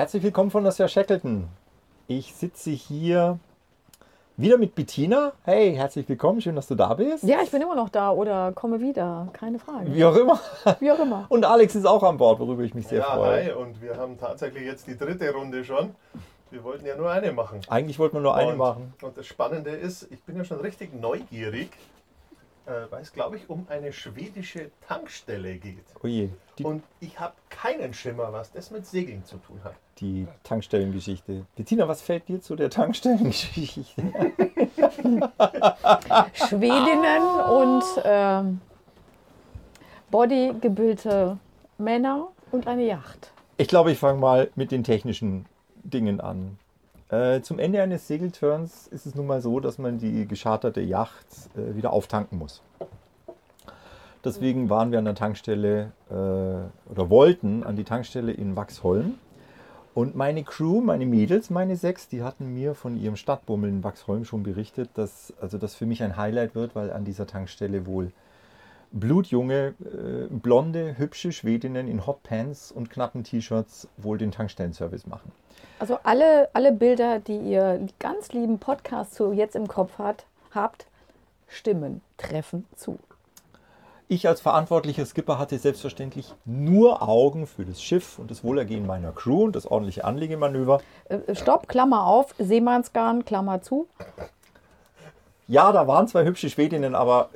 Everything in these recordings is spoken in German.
Herzlich willkommen von der Sir Shackleton. Ich sitze hier wieder mit Bettina. Hey, herzlich willkommen, schön, dass du da bist. Ja, ich bin immer noch da oder komme wieder, keine Frage. Wie auch immer. Wie auch immer. Und Alex ist auch an Bord, worüber ich mich sehr ja, freue. hi, und wir haben tatsächlich jetzt die dritte Runde schon. Wir wollten ja nur eine machen. Eigentlich wollten wir nur eine und, machen. Und das Spannende ist, ich bin ja schon richtig neugierig, äh, weil es, glaube ich, um eine schwedische Tankstelle geht. Oje, Oh Und ich habe keinen Schimmer, was das mit Segeln zu tun hat. die Tankstellengeschichte. Bettina, was fällt dir zu der Tankstellengeschichte? Schwedinnen und ähm, bodygebildete Männer und eine Yacht. Ich glaube, ich fange mal mit den technischen Dingen an. Äh, zum Ende eines Segelturns ist es nun mal so, dass man die gescharterte Yacht äh, wieder auftanken muss. Deswegen waren wir an der Tankstelle äh, oder wollten an die Tankstelle in Wachsholm. Und meine Crew, meine Mädels, meine sechs, die hatten mir von ihrem Stadtbummel in Wachsholm schon berichtet, dass also das für mich ein Highlight wird, weil an dieser Tankstelle wohl blutjunge, äh, blonde, hübsche Schwedinnen in Hotpants und knappen T-Shirts wohl den Tankstellenservice machen. Also alle, alle Bilder, die ihr ganz lieben Podcast zu jetzt im Kopf hat, habt, stimmen, treffen zu. Ich als verantwortlicher Skipper hatte selbstverständlich nur Augen für das Schiff und das Wohlergehen meiner Crew und das ordentliche Anlegemanöver. Äh, Stopp, Klammer auf, Seemannsgarn, Klammer zu. Ja, da waren zwei hübsche Schwedinnen, aber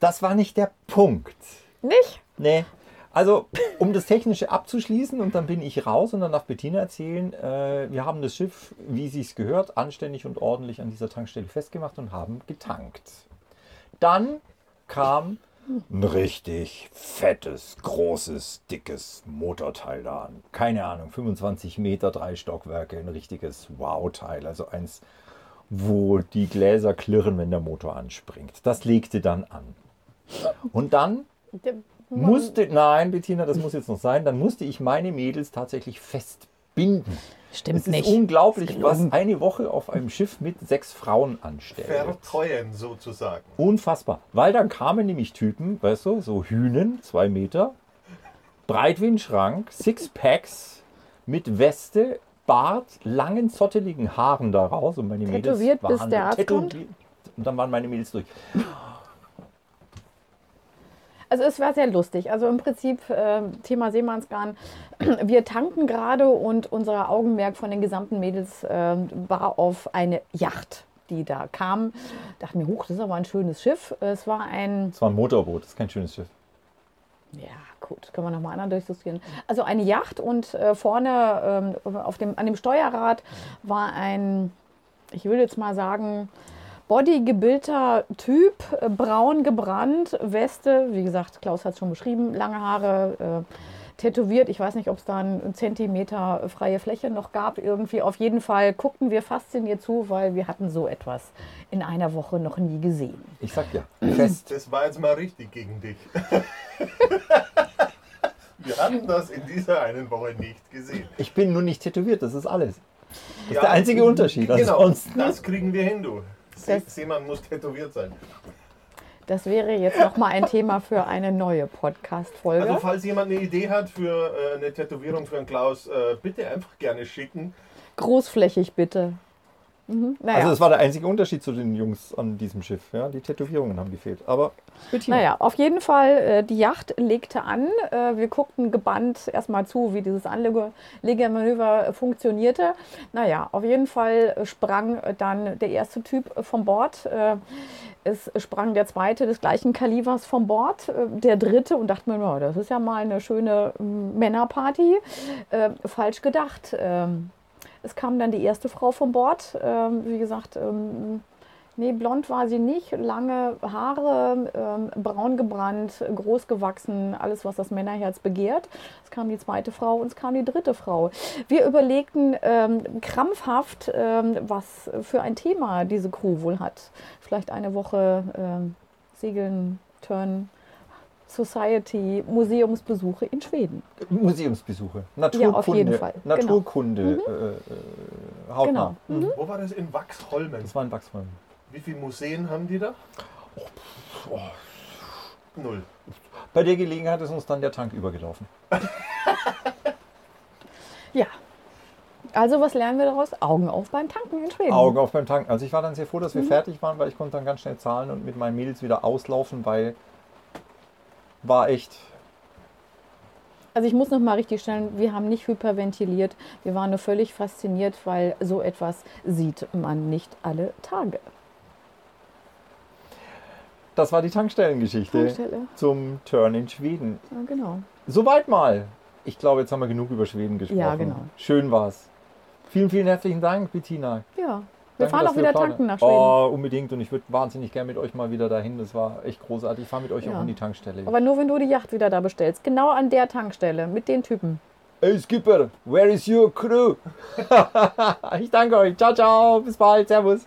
das war nicht der Punkt. Nicht? Nee. Also, um das Technische abzuschließen und dann bin ich raus und dann darf Bettina erzählen, äh, wir haben das Schiff, wie sie es gehört, anständig und ordentlich an dieser Tankstelle festgemacht und haben getankt. Dann kam ein richtig fettes, großes, dickes Motorteil da an. Keine Ahnung, 25 Meter, drei Stockwerke, ein richtiges Wow-Teil. Also eins, wo die Gläser klirren, wenn der Motor anspringt. Das legte dann an. Und dann musste, nein, Bettina, das muss jetzt noch sein, dann musste ich meine Mädels tatsächlich festbinden. Stimmt Es ist nicht. unglaublich, Ist was eine Woche auf einem Schiff mit sechs Frauen anstellt. Verteuern sozusagen. Unfassbar. Weil dann kamen nämlich Typen, weißt du, so Hühnen, zwei Meter, Breitwindschrank, Sixpacks mit Weste, Bart, langen, zotteligen Haaren daraus. Und meine Tätowiert, Mädels bis waren der Arzt kommt? Und dann waren meine Mädels durch. Also es war sehr lustig. Also im Prinzip äh, Thema Seemannsgarn. Wir tanken gerade und unser Augenmerk von den gesamten Mädels äh, war auf eine Yacht, die da kam. Dachte mir, huch, das ist aber ein schönes Schiff. Es war ein, Es war ein Motorboot, das ist kein schönes Schiff. ja gut, können wir nochmal anderen durchdiskutieren. Also eine Yacht und äh, vorne ähm, auf dem, an dem Steuerrad war ein, ich will jetzt mal sagen, bodygebildter Typ, äh, braun gebrannt, Weste, wie gesagt, Klaus hat es schon beschrieben, lange Haare, äh, tätowiert. Ich weiß nicht, ob es da einen Zentimeter freie Fläche noch gab. Irgendwie auf jeden Fall guckten wir fasziniert zu, weil wir hatten so etwas in einer Woche noch nie gesehen. Ich sag ja, fest. Das war jetzt mal richtig gegen dich. wir hatten das in dieser einen Woche nicht gesehen. Ich bin nur nicht tätowiert, das ist alles. Das ist Ja, der einzige Unterschied. Genau, Ansonsten, das kriegen wir hin, du. Se Das- Seemann muss tätowiert sein. Das wäre jetzt noch mal ein Thema für eine neue Podcast-Folge. Also falls jemand eine Idee hat für äh, eine Tätowierung für einen Klaus, äh, bitte einfach gerne schicken. Großflächig bitte. Mhm. Naja. Also das war der einzige Unterschied zu den Jungs an diesem Schiff. Ja? Die Tätowierungen haben gefehlt. Aber Bettina, Naja, auf jeden Fall, äh, die Yacht legte an. Äh, wir guckten gebannt erstmal zu, wie dieses Anlegemanöver äh, funktionierte. Naja, auf jeden Fall sprang dann der erste Typ vom Bord. Äh, es sprang der zweite des gleichen Kalibers vom Bord, der dritte und dachte mir, na, das ist ja mal eine schöne ähm, Männerparty. Falsch gedacht. Es kam dann die erste Frau vom Bord. Ähm, wie gesagt, ähm, Nee, blond war sie nicht. Lange Haare, ähm, braun gebrannt, groß gewachsen, alles, was das Männerherz begehrt. Es kam die zweite Frau und es kam die dritte Frau. Wir überlegten ähm, krampfhaft, ähm, was für ein Thema diese Crew wohl hat. Vielleicht eine Woche ähm, Segeln, Turn, Society, Museumsbesuche in Schweden. Museumsbesuche. Ja, auf jeden Fall. Genau. Naturkunde. Äh, äh, hautnah. Genau. Mhm. Wo war das? In Wachsholmen. Das war ein Wachsholm. Wie viele Museen haben die da? Oh. Null. Bei der Gelegenheit ist uns dann der Tank übergelaufen. Ja. Also was lernen wir daraus? Augen auf beim Tanken in Schweden. Augen auf beim Tanken. Also ich war dann sehr froh, dass wir Mhm. fertig waren, weil ich konnte dann ganz schnell zahlen und mit meinen Mädels wieder auslaufen, weil war echt. Also ich muss noch mal richtig stellen, wir haben nicht hyperventiliert. Wir waren nur völlig fasziniert, weil so etwas sieht man nicht alle Tage. Das war die Tankstellengeschichte Tankstelle. zum Turn in Schweden. Ja, genau. Soweit mal. Ich glaube, jetzt haben wir genug über Schweden gesprochen. Ja, genau. Schön war's. Vielen, vielen herzlichen Dank, Bettina. Ja. Wir fahren auch wieder tanken nach Schweden. Oh, unbedingt. Und ich würde wahnsinnig gerne mit euch mal wieder dahin. Das war echt großartig. Ich fahre mit euch Ja. auch an die Tankstelle. Aber nur wenn du die Yacht wieder da bestellst. Genau an der Tankstelle mit den Typen. Hey Skipper, where is your crew? ich danke euch. Ciao, ciao. Bis bald. Servus.